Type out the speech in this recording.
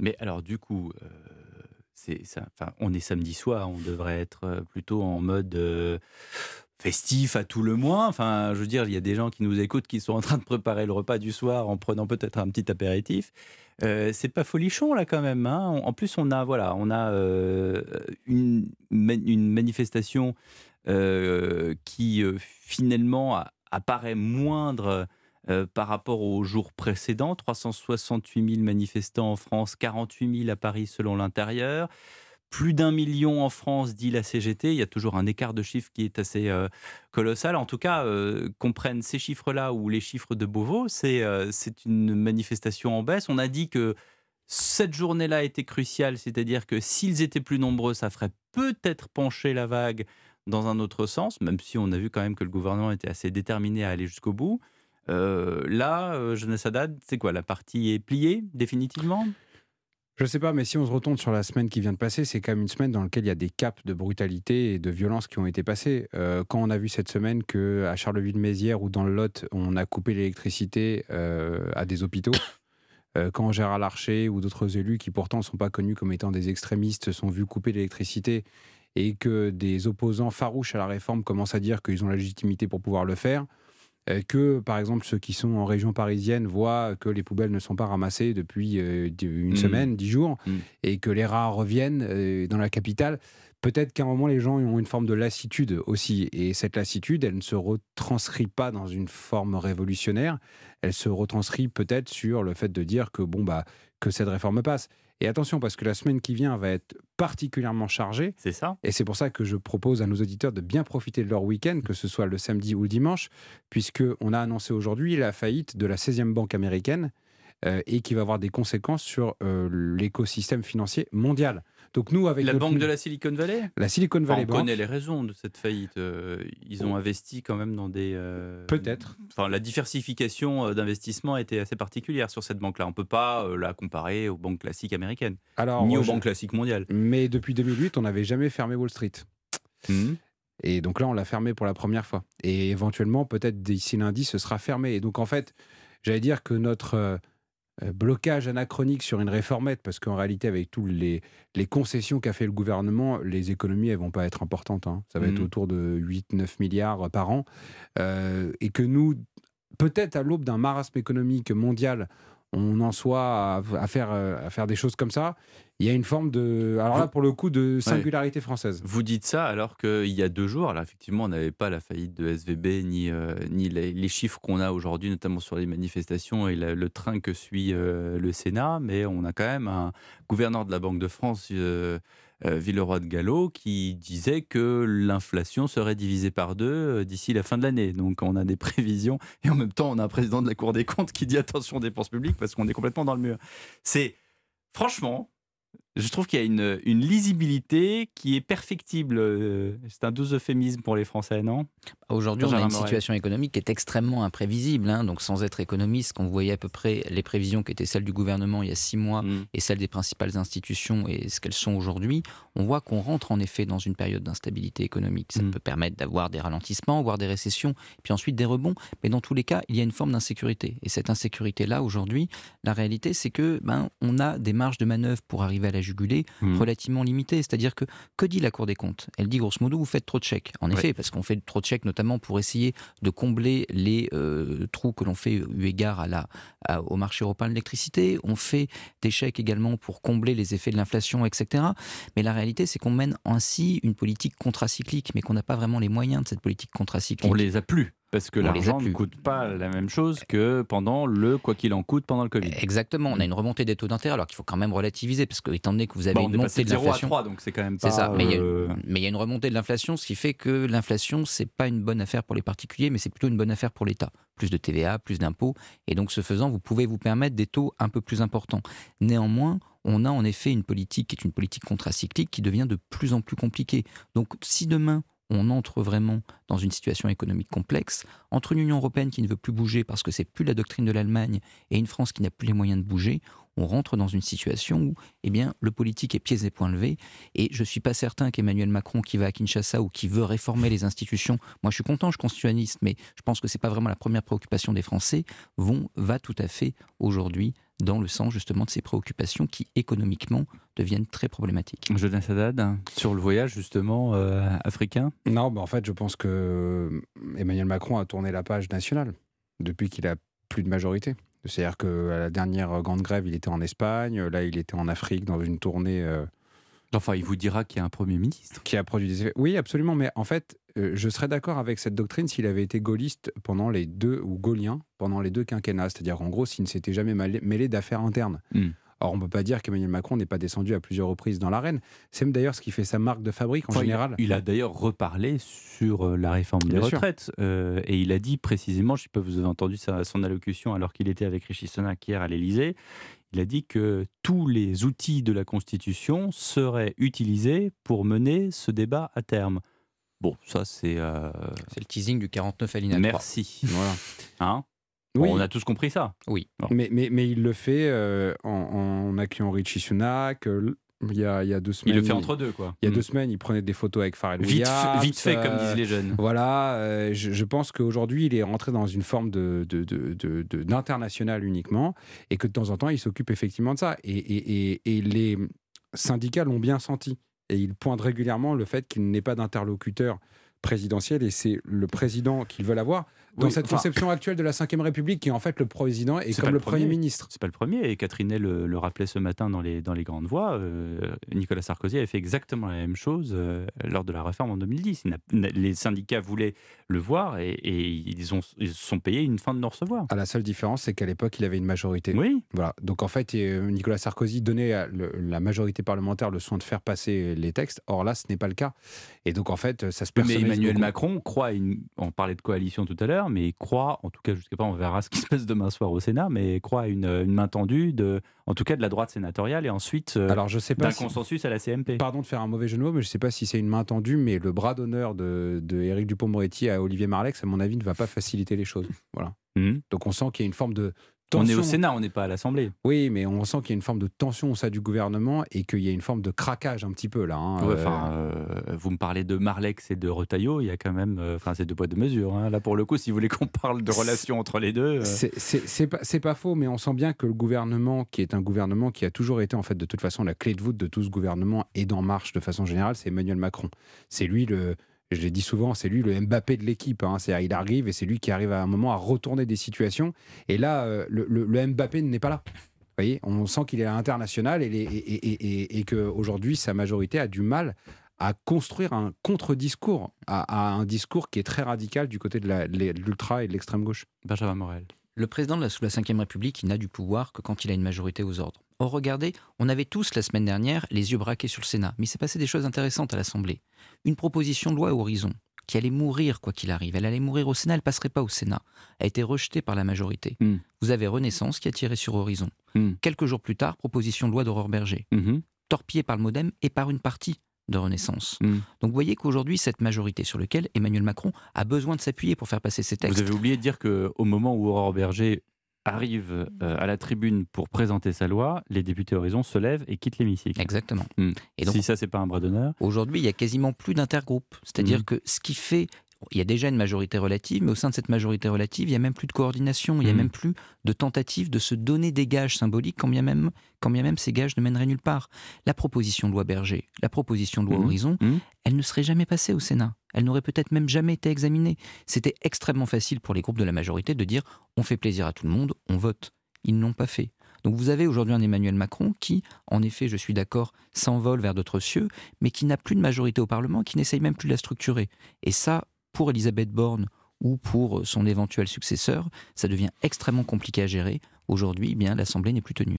Mais alors, du coup, enfin, on est samedi soir, on devrait être plutôt en mode festif à tout le moins. Enfin, je veux dire, il y a des gens qui nous écoutent qui sont en train de préparer le repas du soir en prenant peut-être un petit apéritif. Euh, c'est pas folichon là quand même. Hein. En plus, on a voilà, on a euh, une, manifestation euh, qui finalement apparaît moindre par rapport aux jours précédents. 368 000 manifestants en France, 48 000 à Paris selon l'intérieur plus d'un million en France, dit la CGT. Il y a toujours un écart de chiffres qui est assez euh, colossal. En tout cas, euh, qu'on prenne ces chiffres-là ou les chiffres de Beauvau, euh, c'est une manifestation en baisse. On a dit que cette journée-là était cruciale, c'est-à-dire que s'ils étaient plus nombreux, ça ferait peut-être pencher la vague dans un autre sens, même si on a vu quand même que le gouvernement était assez déterminé à aller jusqu'au bout. Là, Jeunesse Haddad, c'est quoi La partie est pliée définitivement? Je ne sais pas, mais si on se retourne sur la semaine qui vient de passer, c'est quand même une semaine dans laquelle il y a des caps de brutalité et de violence qui ont été passés. Euh, quand on a vu cette semaine que à Charleville-Mézières ou dans le Lot, on a coupé l'électricité euh, à des hôpitaux, euh, quand Gérard Larcher ou d'autres élus qui pourtant ne sont pas connus comme étant des extrémistes sont vus couper l'électricité et que des opposants farouches à la réforme commencent à dire qu'ils ont la légitimité pour pouvoir le faire, euh, que, par exemple, ceux qui sont en région parisienne voient que les poubelles ne sont pas ramassées depuis euh, une mmh. semaine, dix jours, mmh. et que les rats reviennent euh, dans la capitale. Peut-être qu'à un moment, les gens ont une forme de lassitude aussi. Et cette lassitude, elle ne se retranscrit pas dans une forme révolutionnaire. Elle se retranscrit peut-être sur le fait de dire que, bon, bah, que cette réforme passe. Et attention, parce que la semaine qui vient va être particulièrement chargée. C'est ça. Et c'est pour ça que je propose à nos auditeurs de bien profiter de leur week-end, que ce soit le samedi ou le dimanche, puisqu'on a annoncé aujourd'hui la faillite de la 16e banque américaine euh, et qui va avoir des conséquences sur euh, l'écosystème financier mondial. Donc nous, avec la banque de la Silicon Valley. La Silicon Valley On connaît les raisons de cette faillite. Euh, ils ont investi quand même dans des. Euh, Peut-être. Enfin, la diversification d'investissement était assez particulière sur cette banque-là. On peut pas la comparer aux banques classiques américaines, Alors, ni aux banques classiques mondiales. Mais depuis 2008, on n'avait jamais fermé Wall Street. Mmh. Et donc là, on l'a fermé pour la première fois. Et éventuellement, peut-être d'ici lundi, ce sera fermé. Et donc en fait, j'allais dire que notre blocage anachronique sur une réformette, parce qu'en réalité, avec toutes les, les concessions qu'a fait le gouvernement, les économies, elles vont pas être importantes. Hein. Ça va être mmh. autour de 8-9 milliards par an. Euh, et que nous, peut-être à l'aube d'un marasme économique mondial, on en soit à, faire, euh, à faire des choses comme ça, il y a une forme de. Alors là, pour le coup, de singularité française. Vous dites ça alors qu'il y a deux jours, alors effectivement, on n'avait pas la faillite de SVB ni, euh, ni les, chiffres qu'on a aujourd'hui, notamment sur les manifestations et le train que suit euh, le Sénat, mais on a quand même un gouverneur de la Banque de France. Villeroy de Gallo qui disait que l'inflation serait divisée par deux d'ici la fin de l'année. Donc on a des prévisions et en même temps on a un président de la Cour des comptes qui dit attention aux dépenses publiques parce qu'on est complètement dans le mur. C'est franchement, je trouve qu'il y a une, une, lisibilité qui est perfectible. Euh, c'est un doux euphémisme pour les Français, non? Aujourd'hui, on a une situation économique qui est extrêmement imprévisible. Hein. donc, sans être économiste, quand vous voyez à peu près les prévisions qui étaient celles du gouvernement il y a six mois mm. et celles des principales institutions et ce qu'elles sont aujourd'hui, on voit qu'on rentre en effet dans une période d'instabilité économique. Ça mm. peut permettre d'avoir des ralentissements, voire des récessions, puis ensuite des rebonds. Mais dans tous les cas, il y a une forme d'insécurité. Et cette insécurité-là, aujourd'hui, la réalité, c'est que ben, on a des marges de manœuvre pour arriver à la juguler hmm. relativement limitée. C'est-à-dire que, que dit la Cour des comptes? Elle dit grosso modo, vous faites trop de chèques. En effet, parce qu'on fait trop de chèques notamment pour essayer de combler les euh, trous que l'on fait eu égard au marché européen de l'électricité. On fait des chèques également pour combler les effets de l'inflation, etc. Mais la réalité, c'est qu'on mène ainsi une politique contracyclique, mais qu'on n'a pas vraiment les moyens de cette politique contracyclique. On les a plus. Parce que l'argent ne coûte pas la même chose que pendant le quoi qu'il en coûte pendant le Covid. Exactement. On a une remontée des taux d'intérêt, alors qu'il faut quand même relativiser, parce que étant donné que vous avez une montée de l'inflation. 3, donc c'est quand même pas. C'est ça. Mais il, y a une remontée de l'inflation, ce qui fait que l'inflation, c'est pas une bonne affaire pour les particuliers, mais c'est plutôt une bonne affaire pour l'État. Plus de TVA, plus d'impôts. Et donc, ce faisant, vous pouvez vous permettre des taux un peu plus importants. Néanmoins, on a en effet une politique qui est une politique contracyclique qui devient de plus en plus compliquée. Donc, si demain, on entre vraiment dans une situation économique complexe, entre une Union européenne qui ne veut plus bouger parce que c'est plus la doctrine de l'Allemagne et une France qui n'a plus les moyens de bouger, on rentre dans une situation où eh bien, le politique est pieds et poings levés. Et je ne suis pas certain qu'Emmanuel Macron, qui va à Kinshasa ou qui veut réformer les institutions, moi je suis content, je suis constitutionnaliste, mais je pense que ce n'est pas vraiment la première préoccupation des Français, vont, va tout à fait aujourd'hui dans le sens justement de ces préoccupations qui économiquement deviennent très problématiques. Jonas Haddad, sur le voyage justement euh, africain? Non, bah en fait je pense que Emmanuel Macron a tourné la page nationale depuis qu'il a plus de majorité. C'est-à-dire qu'à la dernière grande grève, il était en Espagne, là il était en Afrique dans une tournée... Euh, enfin, il vous dira qu'il y a un Premier ministre. Qui a produit des effets. Oui, absolument, mais en fait, euh, je serais d'accord avec cette doctrine s'il avait été gaulliste pendant les deux, ou gaulien pendant les deux quinquennats. C'est-à-dire, en gros, s'il ne s'était jamais mêlé d'affaires internes. Hmm. Or, on ne peut pas dire qu'Emmanuel Macron n'est pas descendu à plusieurs reprises dans l'arène. C'est d'ailleurs ce qui fait sa marque de fabrique en général. Il, a d'ailleurs reparlé sur euh, la réforme des retraites. Euh, et il a dit précisément, je ne sais pas, vous avez entendu son allocution alors qu'il était avec Richie hier à l'Élysée. Il a dit que tous les outils de la Constitution seraient utilisés pour mener ce débat à terme. Bon, ça c'est. Euh, c'est le teasing du 49 alinéa Merci. voilà. Hein? Oui. on a tous compris ça. Oui. Mais, mais, mais, il le fait euh, en, en, accueillant Richie Sunak. Euh, il y, a, il y, a, deux semaines. Il le fait entre deux, quoi. Il y a deux mm. semaines, il prenait des photos avec Pharrell vite, Williams. Vite fait, comme disent les jeunes. Voilà. je, je, pense qu'aujourd'hui, il est rentré dans une forme de, de, de, d'international uniquement et que de temps en temps, il s'occupe effectivement de ça. Et, et, et, et les syndicats l'ont bien senti et il pointe régulièrement le fait qu'il n'ait pas d'interlocuteur présidentiel et c'est le président qu'ils veulent avoir dans cette conception actuelle de la Ve République qui est en fait le président et comme le, Premier ministre. C'est pas le premier et Catherine le, le, rappelait ce matin dans les, dans les grandes voix. Euh, Nicolas Sarkozy avait fait exactement la même chose euh, lors de la réforme en 2010. les syndicats voulaient le voir et, ils, ont, ils sont payés une fin de non recevoir. À la seule différence, c'est qu'à l'époque, il avait une majorité. Oui. Voilà. Donc en fait, euh, Nicolas Sarkozy donnait à la majorité parlementaire le soin de faire passer les textes. Or là, ce n'est pas le cas. Et donc en fait, ça se personnalise. Mais Emmanuel Macron croit, une... on parlait de coalition tout à l'heure, mais croit, en tout cas jusqu'à pas, on verra ce qui se passe demain soir au Sénat, mais croit à une, une main tendue de, en tout cas de la droite sénatoriale et ensuite euh, Alors, je sais pas d'un consensus à la CMP. Pardon de faire un mauvais jeu de mots, mais je ne sais pas si c'est une main tendue, mais le bras d'honneur de, de Éric Dupont-Moretti à Olivier Marlex, à mon avis, ne va pas faciliter les choses. Voilà. Mmh. Donc on sent qu'il y a une forme de on est au Sénat, on n'est pas à l'Assemblée. Oui, mais on sent qu'il y a une forme de tension au sein du gouvernement et qu'il y a une forme de craquage un petit peu là. Hein, euh. Euh, vous me parlez de Marlex et de Retailleau, il y a quand même, euh, enfin, c'est deux poids deux mesures. Hein. Là, pour le coup, si vous voulez qu'on parle de relations entre les deux, c'est pas, pas faux, mais on sent bien que le gouvernement, qui est un gouvernement qui a toujours été en fait de toute façon la clé de voûte de tout ce gouvernement et d'en marche de façon générale, c'est Emmanuel Macron. C'est lui le je l'ai dit souvent, c'est lui le Mbappé de l'équipe. Hein. Il arrive et c'est lui qui arrive à un moment à retourner des situations. Et là, euh, le, le, Mbappé n'est pas là. Vous voyez, on sent qu'il est à l'international et, et, et, qu'aujourd'hui, sa majorité a du mal à construire un contre-discours, à, un discours qui est très radical du côté de l'ultra et de l'extrême gauche. Benjamin Morel. Le président de la, sous la Ve République, il n'a du pouvoir que quand il a une majorité aux ordres. Or, regardez, on avait tous la semaine dernière les yeux braqués sur le Sénat, mais il s'est passé des choses intéressantes à l'Assemblée. Une proposition de loi à Horizon, qui allait mourir quoi qu'il arrive, elle allait mourir au Sénat, elle passerait pas au Sénat, a été rejetée par la majorité. Hmm. Vous avez Renaissance qui a tiré sur Horizon. Hmm. Quelques jours plus tard, proposition de loi d'Aurore Berger, hmm. torpillée par le Modem et par une partie de Renaissance. Donc vous voyez qu'aujourd'hui, cette majorité sur laquelle Emmanuel Macron a besoin de s'appuyer pour faire passer ses textes. Vous avez oublié de dire qu'au moment où Aurore Berger arrive euh, à la tribune pour présenter sa loi, les députés Horizon se lèvent et quittent l'hémicycle. Exactement. Hmm. Et donc, si ça, c'est pas un bras d'honneur. Aujourd'hui, il y a quasiment plus d'intergroupe. C'est-à-dire hmm. que ce qui fait il y a déjà une majorité relative, mais au sein de cette majorité relative, il n'y a même plus de coordination, il n'y a mmh. même plus de tentative de se donner des gages symboliques, quand bien, même, quand bien même ces gages ne mèneraient nulle part. La proposition de loi Berger, la proposition de loi mmh. Horizon, mmh. elle ne serait jamais passée au Sénat. Elle n'aurait peut-être même jamais été examinée. C'était extrêmement facile pour les groupes de la majorité de dire on fait plaisir à tout le monde, on vote. Ils ne l'ont pas fait. Donc vous avez aujourd'hui un Emmanuel Macron qui, en effet, je suis d'accord, s'envole vers d'autres cieux, mais qui n'a plus de majorité au Parlement, qui n'essaye même plus de la structurer. Et ça, pour Elisabeth Borne ou pour son éventuel successeur, ça devient extrêmement compliqué à gérer. Aujourd'hui, eh bien l'Assemblée n'est plus tenue.